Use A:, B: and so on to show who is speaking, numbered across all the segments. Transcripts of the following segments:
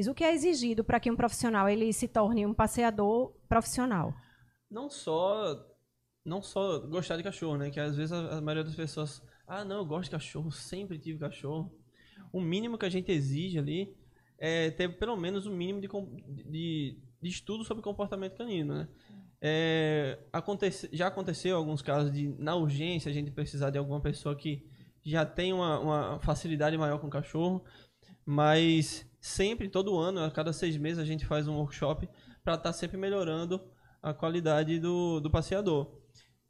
A: o que é exigido para que um profissional ele se torne um passeador profissional?
B: Não só não só gostar de cachorro, né? Que às vezes a, a maioria das pessoas, ah, não, eu gosto de cachorro, sempre tive cachorro. O mínimo que a gente exige ali é ter pelo menos um mínimo de, de, de, estudo sobre comportamento canino, né? É, acontece, já aconteceu alguns casos de, na urgência, a gente precisar de alguma pessoa que já tem uma, uma facilidade maior com o cachorro, mas sempre, todo ano, a cada seis meses, a gente faz um workshop para estar tá sempre melhorando a qualidade do, do passeador.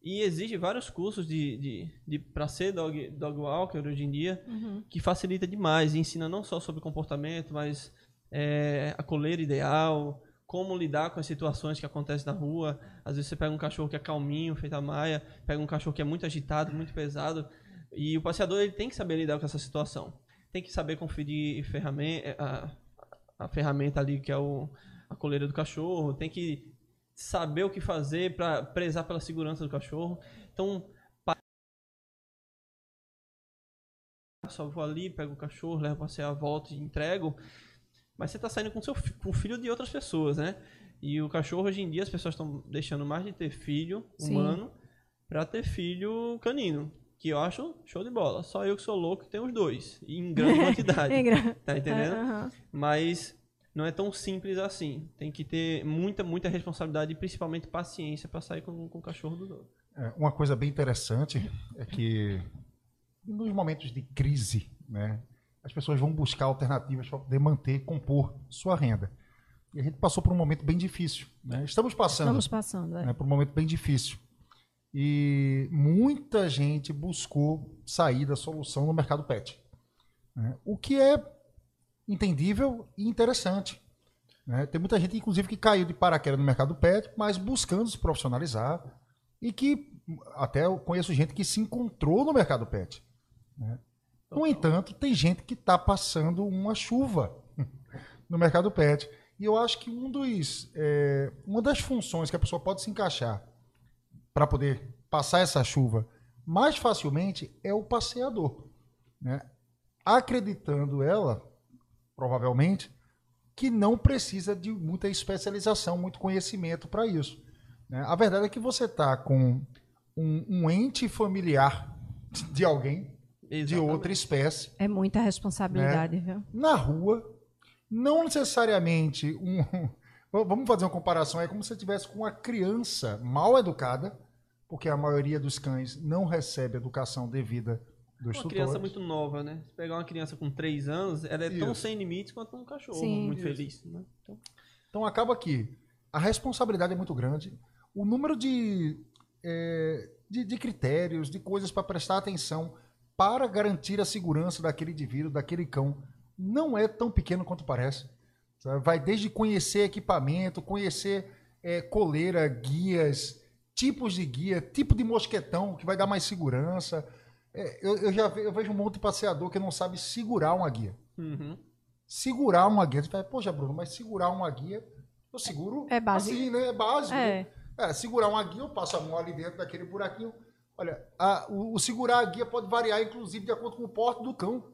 B: E exige vários cursos de, de, de para ser dog, dog walker hoje em dia, uhum. que facilita demais. E ensina não só sobre comportamento, mas é, a coleira ideal, como lidar com as situações que acontecem na rua. Às vezes você pega um cachorro que é calminho, feito a maia, pega um cachorro que é muito agitado, muito pesado. E o passeador ele tem que saber lidar com essa situação. Tem que saber conferir ferramenta, a, a ferramenta ali que é o, a coleira do cachorro. Tem que saber o que fazer para prezar pela segurança do cachorro. Então, só vou ali, pego o cachorro, levo para passear, volto e entrego. Mas você está saindo com, seu, com o filho de outras pessoas, né? E o cachorro, hoje em dia, as pessoas estão deixando mais de ter filho humano para ter filho canino. Que eu acho show de bola. Só eu que sou louco tenho os dois. em grande quantidade. tá entendendo? Uhum. Mas não é tão simples assim. Tem que ter muita, muita responsabilidade e principalmente paciência para sair com, com o cachorro do dono.
C: É, uma coisa bem interessante é que nos momentos de crise, né, as pessoas vão buscar alternativas para poder manter, compor sua renda. E a gente passou por um momento bem difícil. Né? Estamos passando.
A: Estamos passando, é.
C: né, por um momento bem difícil. E muita gente buscou saída, solução no mercado pet. Né? O que é entendível e interessante. Né? Tem muita gente, inclusive, que caiu de paraquedas no mercado pet, mas buscando se profissionalizar e que até eu conheço gente que se encontrou no mercado pet. Né? No entanto, tem gente que está passando uma chuva no mercado pet. E eu acho que um dos, é, uma das funções que a pessoa pode se encaixar para poder passar essa chuva mais facilmente é o passeador. Né? Acreditando ela provavelmente, que não precisa de muita especialização, muito conhecimento para isso. Né? A verdade é que você está com um, um, ente familiar de alguém, Exatamente. de outra espécie.
A: É muita responsabilidade, né? viu?
C: Na rua, não necessariamente um. Vamos fazer uma comparação, é como se você tivesse com uma criança mal educada, porque a maioria dos cães não recebe educação devida
B: dos uma criança muito nova, né? Se pegar uma criança com 3 anos, ela é Isso. tão sem limites quanto um cachorro, Sim. muito Isso. feliz. Né?
C: Então... então acaba que a responsabilidade é muito grande, o número de, é, de, de critérios, de coisas para prestar atenção para garantir a segurança daquele indivíduo, daquele cão, não é tão pequeno quanto parece. Vai desde conhecer equipamento, conhecer é, coleira, guias, tipos de guia, tipo de mosquetão que vai dar mais segurança é, eu, eu, já ve, eu vejo um monte de passeador que não sabe segurar uma guia. Uhum. Segurar uma guia. Você fala, poxa, Bruno, mas segurar uma guia, eu seguro
A: é básico.
C: assim, né? É básico. É. Né? É, segurar uma guia, eu passo a mão ali dentro daquele buraquinho. Olha, a, o, o, segurar a guia pode variar, inclusive, de acordo com o porte do cão.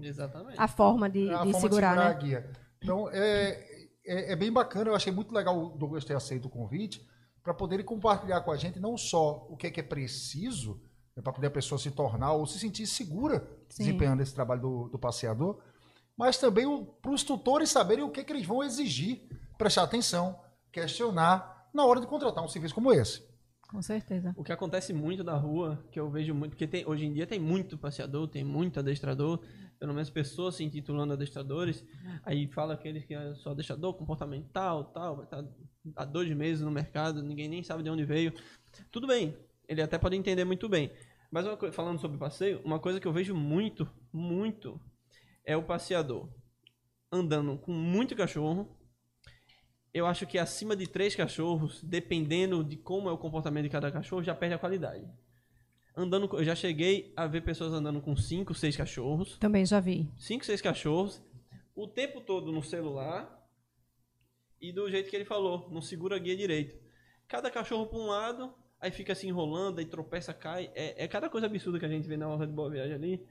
B: Exatamente.
A: A forma de, a de forma segurar, de segurar né? a
C: guia. Então, é, é, é, bem bacana. Eu achei muito legal o Douglas ter aceito o convite para poder compartilhar com a gente não só o que é, que é preciso, é para poder a pessoa se tornar ou se sentir segura Sim. desempenhando esse trabalho do, do passeador, mas também para os tutores saberem o que, que eles vão exigir, prestar atenção, questionar na hora de contratar um serviço como esse.
A: Com certeza.
B: O que acontece muito na rua, que eu vejo muito, porque tem, hoje em dia tem muito passeador, tem muito adestrador, pelo menos pessoas se intitulando adestradores, aí fala aqueles que é só adestrador comportamental, tal, vai estar há dois meses no mercado, ninguém nem sabe de onde veio. Tudo bem, ele até pode entender muito bem. Mas falando sobre passeio, uma coisa que eu vejo muito, muito, é o passeador andando com muito cachorro. Eu acho que acima de três cachorros, dependendo de como é o comportamento de cada cachorro, já perde a qualidade. Andando, eu já cheguei a ver pessoas andando com cinco, seis cachorros.
A: Também já vi.
B: Cinco, seis cachorros, o tempo todo no celular e do jeito que ele falou, não segura a guia direito. Cada cachorro para um lado, aí fica se enrolando, aí tropeça, cai. É, é cada coisa absurda que a gente vê na hora de boa viagem ali.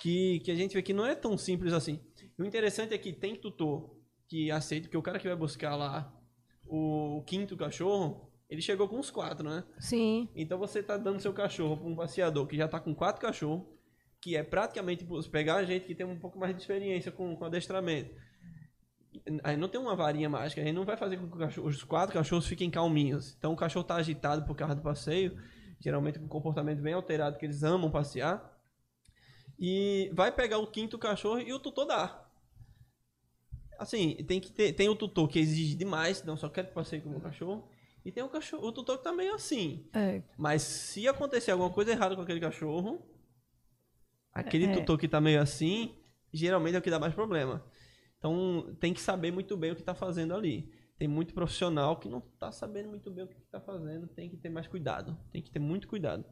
B: que, que a gente vê que não é tão simples assim. O interessante é que tem tutor que aceita que o cara que vai buscar lá o quinto cachorro, ele chegou com uns quatro, né?
A: Sim.
B: Então você tá dando seu cachorro para um passeador que já tá com quatro cachorros, que é praticamente pegar a gente que tem um pouco mais de experiência com, com adestramento. Aí não tem uma varinha mágica, a gente não vai fazer com que cachorro, os quatro cachorros fiquem calminhos. Então o cachorro tá agitado por causa do passeio, geralmente com um comportamento bem alterado, que eles amam passear. E vai pegar o quinto cachorro e o tutor dá. Assim, tem que ter, tem o tutor que exige demais, não só quer que passeie com o meu cachorro. E tem o, cachorro, o tutor que tá meio assim.
A: É.
B: Mas se acontecer alguma coisa errada com aquele cachorro, aquele
A: É.
B: tutor que tá meio assim, geralmente é o que dá mais problema. Então tem que saber muito bem o que tá fazendo ali. Tem muito profissional que não tá sabendo muito bem o que tá fazendo, tem que ter mais cuidado. Tem que ter muito cuidado.